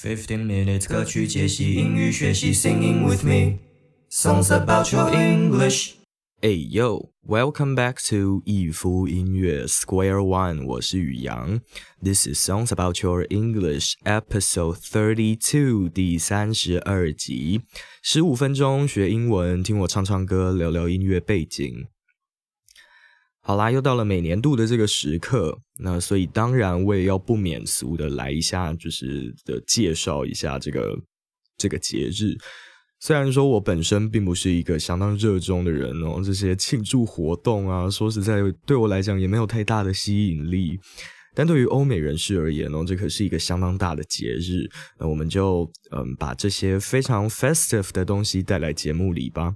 Fifteen minutes 歌曲解析英语学习，Singing with me songs about your English。Hey yo, welcome back to 一夫音乐 Square One，我是宇阳。This is songs about your English episode thirty two，第三十二集，十五分钟学英文，听我唱唱歌，聊聊音乐背景。好啦，又到了每年度的这个时刻，那所以当然我也要不免俗的来一下，就是的介绍一下这个这个节日。虽然说我本身并不是一个相当热衷的人哦，这些庆祝活动啊，说实在对我来讲也没有太大的吸引力。但对于欧美人士而言哦，这可是一个相当大的节日。那我们就嗯，把这些非常 festive 的东西带来节目里吧。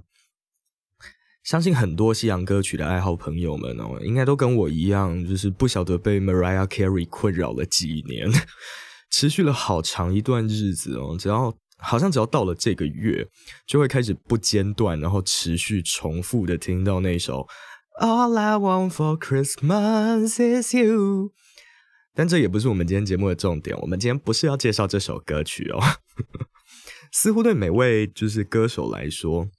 相信很多西洋歌曲的爱好朋友们哦，应该都跟我一样，就是不晓得被 Mariah Carey 困扰了几年，持续了好长一段日子哦。只要好像只要到了这个月，就会开始不间断，然后持续重复的听到那首 All I Want for Christmas is You。但这也不是我们今天节目的重点，我们今天不是要介绍这首歌曲哦。似乎对每位就是歌手来说。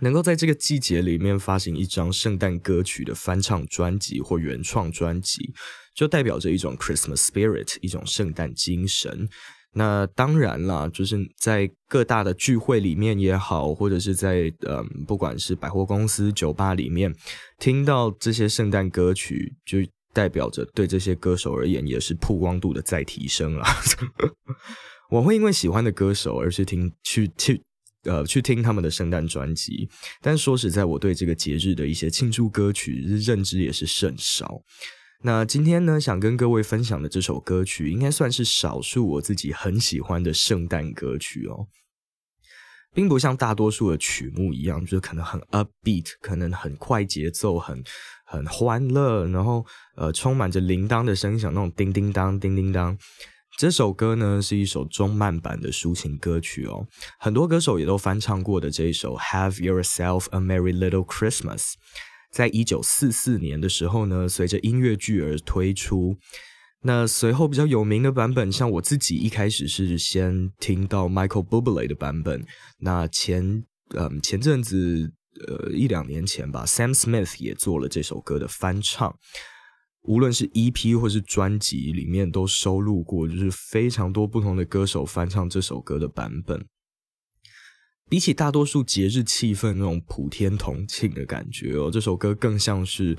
能够在这个季节里面发行一张圣诞歌曲的翻唱专辑或原创专辑，就代表着一种 Christmas spirit，一种圣诞精神。那当然啦，就是在各大的聚会里面也好，或者是在嗯，不管是百货公司、酒吧里面听到这些圣诞歌曲，就代表着对这些歌手而言也是曝光度的再提升啊。我会因为喜欢的歌手而去听去去。呃，去听他们的圣诞专辑，但说实在，我对这个节日的一些庆祝歌曲认知也是甚少。那今天呢，想跟各位分享的这首歌曲，应该算是少数我自己很喜欢的圣诞歌曲哦，并不像大多数的曲目一样，就是可能很 upbeat，可能很快节奏，很很欢乐，然后呃，充满着铃铛的声响，那种叮叮当、叮叮当。这首歌呢是一首中慢版的抒情歌曲哦，很多歌手也都翻唱过的这一首《Have Yourself a Merry Little Christmas》，在一九四四年的时候呢，随着音乐剧而推出。那随后比较有名的版本，像我自己一开始是先听到 Michael Bublé 的版本，那前嗯前阵子呃一两年前吧，Sam Smith 也做了这首歌的翻唱。无论是 EP 或是专辑里面都收录过，就是非常多不同的歌手翻唱这首歌的版本。比起大多数节日气氛那种普天同庆的感觉哦，这首歌更像是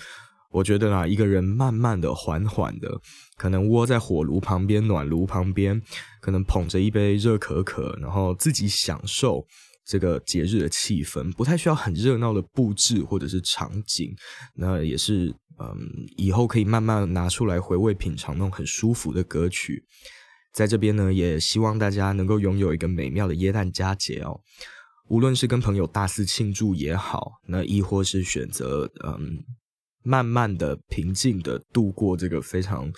我觉得啊，一个人慢慢的、缓缓的，可能窝在火炉旁边、暖炉旁边，可能捧着一杯热可可，然后自己享受。这个节日的气氛不太需要很热闹的布置或者是场景，那也是嗯，以后可以慢慢拿出来回味品尝那种很舒服的歌曲。在这边呢，也希望大家能够拥有一个美妙的耶诞佳节哦。无论是跟朋友大肆庆祝也好，那亦或是选择嗯，慢慢的平静的度过这个非常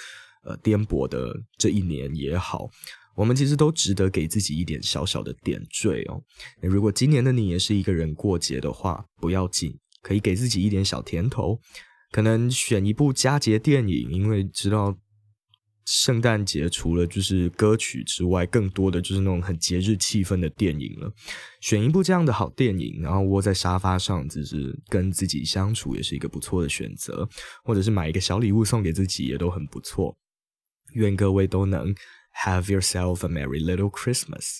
呃颠簸的这一年也好。我们其实都值得给自己一点小小的点缀哦。如果今年的你也是一个人过节的话，不要紧，可以给自己一点小甜头，可能选一部佳节电影，因为知道圣诞节除了就是歌曲之外，更多的就是那种很节日气氛的电影了。选一部这样的好电影，然后窝在沙发上，就是跟自己相处，也是一个不错的选择。或者是买一个小礼物送给自己，也都很不错。愿各位都能。Have yourself a merry little Christmas.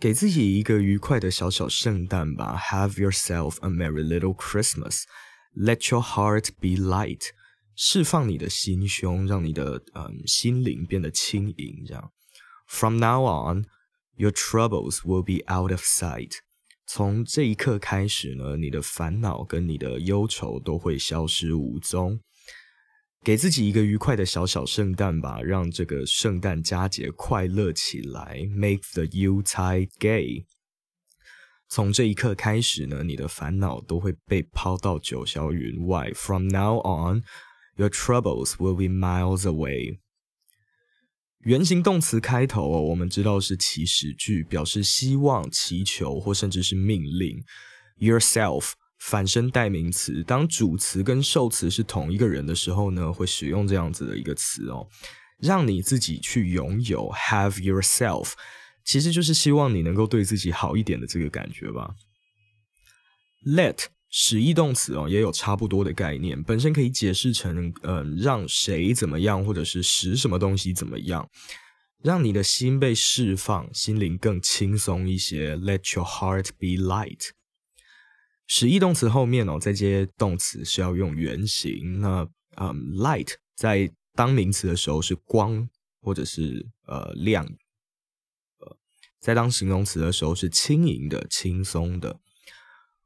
给自己一个愉快的小小圣诞吧，Have yourself a merry little Christmas. Let your heart be light. 释放你的心胸，让你的嗯心灵变得轻盈。这样，From now on, your troubles will be out of sight. 从这一刻开始呢，你的烦恼跟你的忧愁都会消失无踪。给自己一个愉快的小小圣诞吧，让这个圣诞佳节快乐起来。Make the U t i d e gay。从这一刻开始呢，你的烦恼都会被抛到九霄云外。From now on, your troubles will be miles away。原形动词开头哦，我们知道是祈使句，表示希望、祈求或甚至是命令。Yourself。反身代名词，当主词跟受词是同一个人的时候呢，会使用这样子的一个词哦，让你自己去拥有，have yourself，其实就是希望你能够对自己好一点的这个感觉吧。Let 使役动词哦，也有差不多的概念，本身可以解释成嗯，让谁怎么样，或者是使什么东西怎么样，让你的心被释放，心灵更轻松一些。Let your heart be light。使役动词后面哦，再接动词是要用原形。那嗯，light 在当名词的时候是光或者是呃亮，呃，在当形容词的时候是轻盈的、轻松的。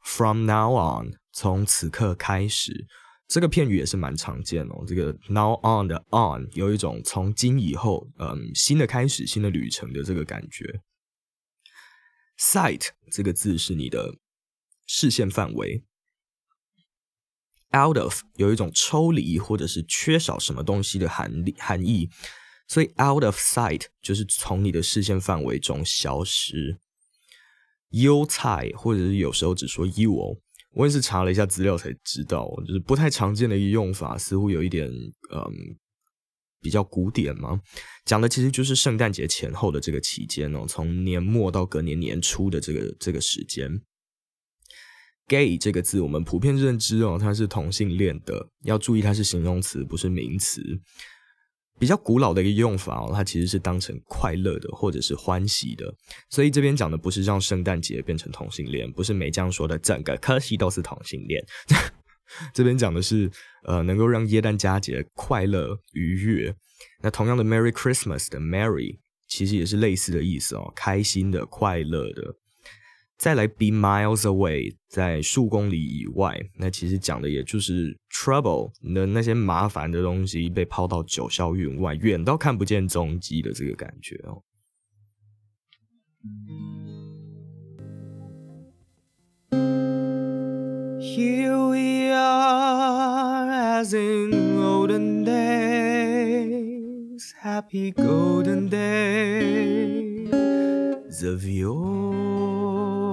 From now on，从此刻开始，这个片语也是蛮常见哦。这个 now on 的 on 有一种从今以后，嗯，新的开始、新的旅程的这个感觉。Sight 这个字是你的。视线范围，out of 有一种抽离或者是缺少什么东西的含含义，所以 out of sight 就是从你的视线范围中消失。优菜或者是有时候只说 you 哦，我也是查了一下资料才知道，就是不太常见的一个用法，似乎有一点嗯比较古典嘛。讲的其实就是圣诞节前后的这个期间哦，从年末到隔年年初的这个这个时间。Gay 这个字，我们普遍认知哦，它是同性恋的。要注意，它是形容词，不是名词。比较古老的一个用法哦，它其实是当成快乐的或者是欢喜的。所以这边讲的不是让圣诞节变成同性恋，不是梅江说的整个科系都是同性恋。这边讲的是呃，能够让耶诞佳节快乐愉悦。那同样的 Merry Christmas 的 Merry 其实也是类似的意思哦，开心的、快乐的。再来，be miles away，在数公里以外，那其实讲的也就是 trouble 的那些麻烦的东西被抛到九霄云外，远到看不见踪迹的这个感觉哦。Here we are as in olden days, happy golden days of yore.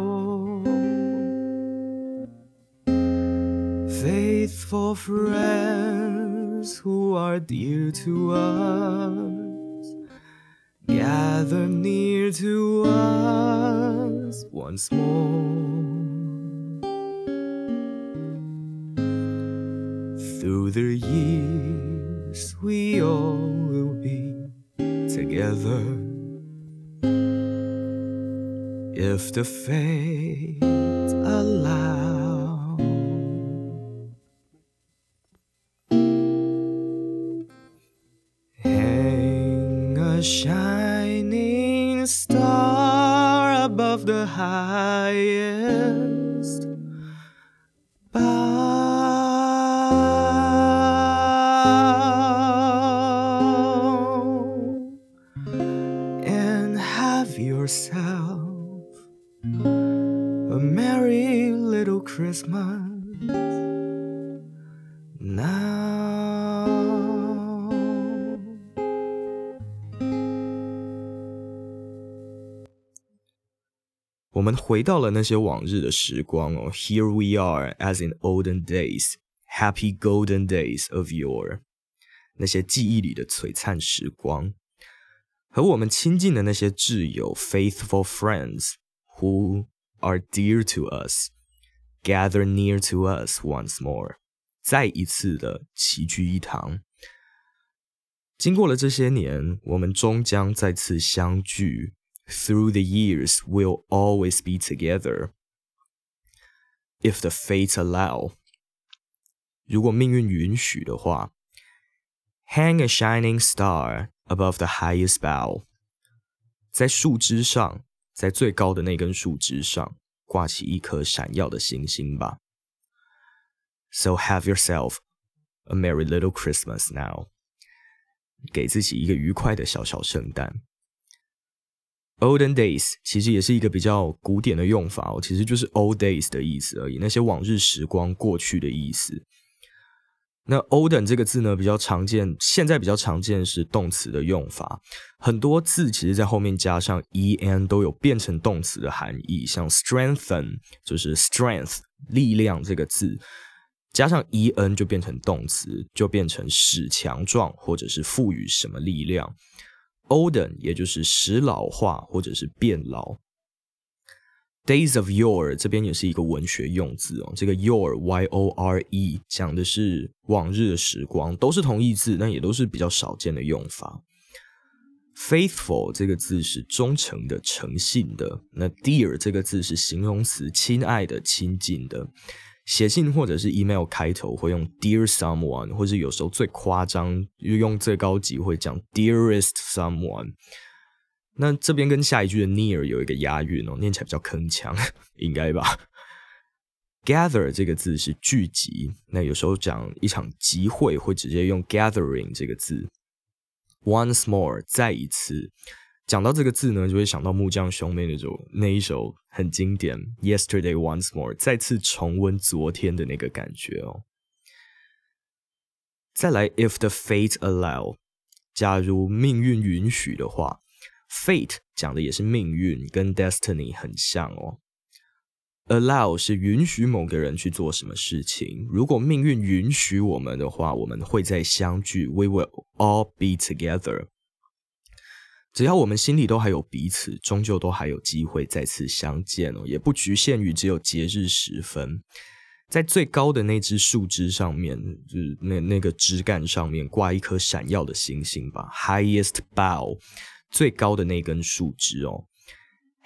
Faithful friends who are dear to us, gather near to us once more. Through the years, we all will be together. If the fates allow. shine. 我们回到了那些往日的时光哦。Here we are, as in olden days, happy golden days of yore。那些记忆里的璀璨时光，和我们亲近的那些挚友，faithful friends who are dear to us, gather near to us once more，再一次的齐聚一堂。经过了这些年，我们终将再次相聚。 Through the years, we'll always be together. If the fates allow，如果命运允许的话，Hang a shining star above the highest bough，在树枝上，在最高的那根树枝上挂起一颗闪耀的星星吧。So have yourself a merry little Christmas now. 给自己一个愉快的小小圣诞。 Olden days 其实也是一个比较古典的用法哦，其实就是 old days 的意思而已，那些往日时光、过去的意思。那 olden 这个字呢，比较常见，现在比较常见是动词的用法，很多字其实在后面加上 en 都有变成动词的含义，像 strengthen 就是 strength 力量这个字。加上 e n 就变成动词，就变成使强壮或者是赋予什么力量。Olden 也就是使老化或者是变老。Days of your 这边也是一个文学用字哦，这个 your y o r e 讲的是往日的时光，都是同义字，但也都是比较少见的用法。Faithful 这个字是忠诚的、诚信的。那 dear 这个字是形容词，亲爱的、亲近的。写信或者是 email 开头会用 dear someone，或者有时候最夸张用最高级会讲 dearest someone。那这边跟下一句的 near 有一个押韵哦，念起来比较铿锵，应该吧？Gather 这个字是聚集，那有时候讲一场集会会直接用 gathering 这个字。Once more，再一次。讲到这个字呢，就会想到木匠兄妹那首那一首很经典《Yesterday Once More》，再次重温昨天的那个感觉哦。再来，If the fate allow，假如命运允许的话，Fate 讲的也是命运，跟 Destiny 很像哦。Allow 是允许某个人去做什么事情，如果命运允许我们的话，我们会再相聚，We will all be together。只要我们心里都还有彼此，终究都还有机会再次相见哦，也不局限于只有节日时分。在最高的那只树枝上面，就是那那个枝干上面挂一颗闪耀的星星吧，highest bough，最高的那根树枝哦。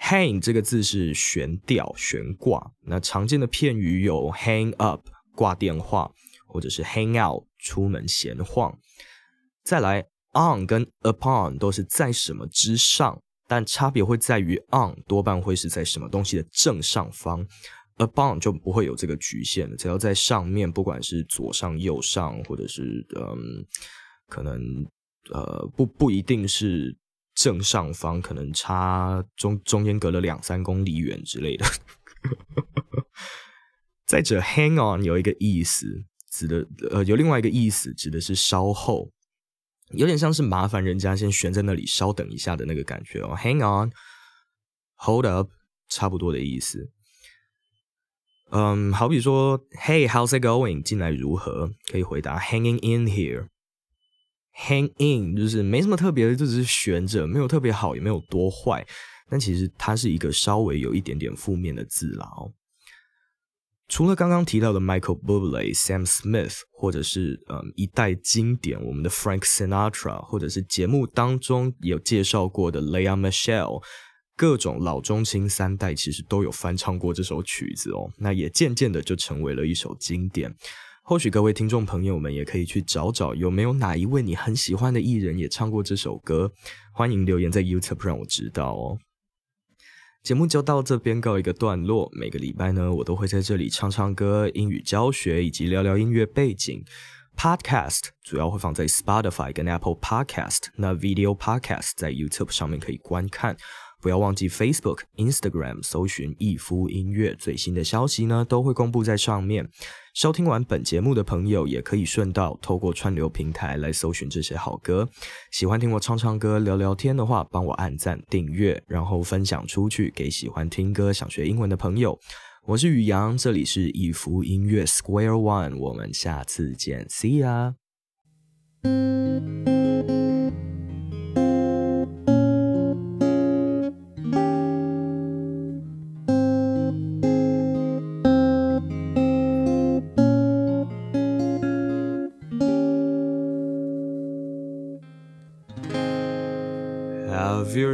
hang 这个字是悬吊、悬挂，那常见的片语有 hang up 挂电话，或者是 hang out 出门闲晃。再来。On 跟 upon 都是在什么之上，但差别会在于 on 多半会是在什么东西的正上方，upon 就不会有这个局限了。只要在上面，不管是左上、右上，或者是嗯，可能呃不不一定是正上方，可能差中中间隔了两三公里远之类的。再者，hang on 有一个意思，指的呃有另外一个意思，指的是稍后。有点像是麻烦人家先悬在那里稍等一下的那个感觉哦，Hang on，Hold up，差不多的意思。嗯，好比说，Hey，how's it going？进来如何？可以回答 Hanging in here。Hang in 就是没什么特别的，就只是悬着，没有特别好，也没有多坏。但其实它是一个稍微有一点点负面的字啦哦。除了刚刚提到的 Michael Bublé、Sam Smith，或者是嗯一代经典我们的 Frank Sinatra，或者是节目当中有介绍过的 Lea Michelle，各种老中青三代其实都有翻唱过这首曲子哦。那也渐渐的就成为了一首经典。或许各位听众朋友们也可以去找找有没有哪一位你很喜欢的艺人也唱过这首歌，欢迎留言在 YouTube 让我知道哦。节目就到这边告一个段落。每个礼拜呢，我都会在这里唱唱歌、英语教学以及聊聊音乐背景。Podcast 主要会放在 Spotify 跟 Apple Podcast，那 Video Podcast 在 YouTube 上面可以观看。不要忘记 Facebook、Instagram 搜寻逸夫音乐，最新的消息呢都会公布在上面。收听完本节目的朋友，也可以顺道透过串流平台来搜寻这些好歌。喜欢听我唱唱歌、聊聊天的话，帮我按赞、订阅，然后分享出去给喜欢听歌、想学英文的朋友。我是宇阳，这里是逸夫音乐 Square One，我们下次见，See ya。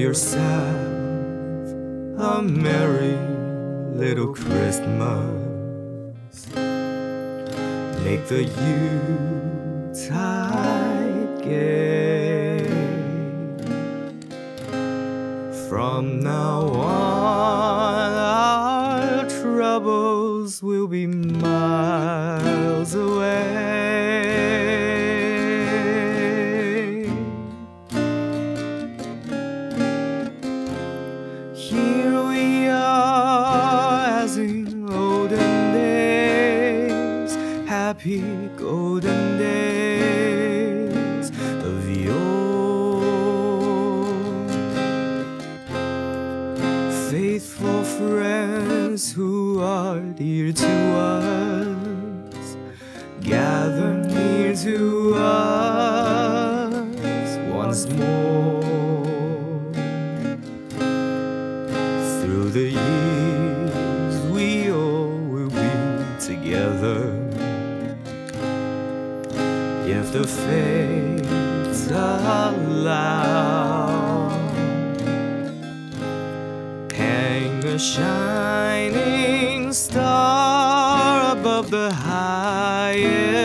Yourself a merry little Christmas. Make the Yuletide gay. From now on, our troubles will be miles Faithful friends who are dear to us, gather near to us once more. Through the years, we all will be together. If the fates allow, shining star above the highest.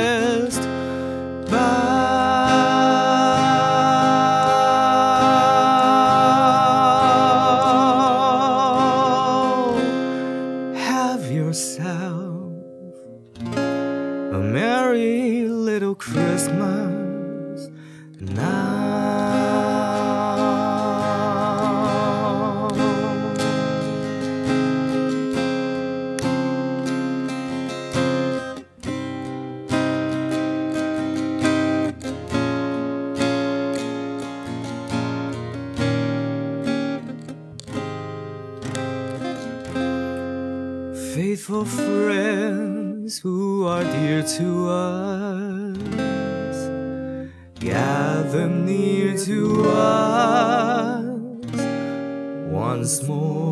Faithful friends who are dear to us, gather near to us once more.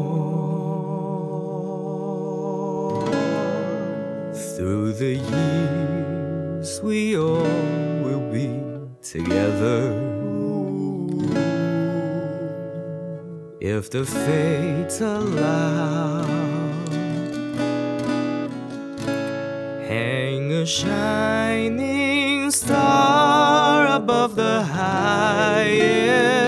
Through the years, we all will be together. If the fates allow, hang a shining star above the highest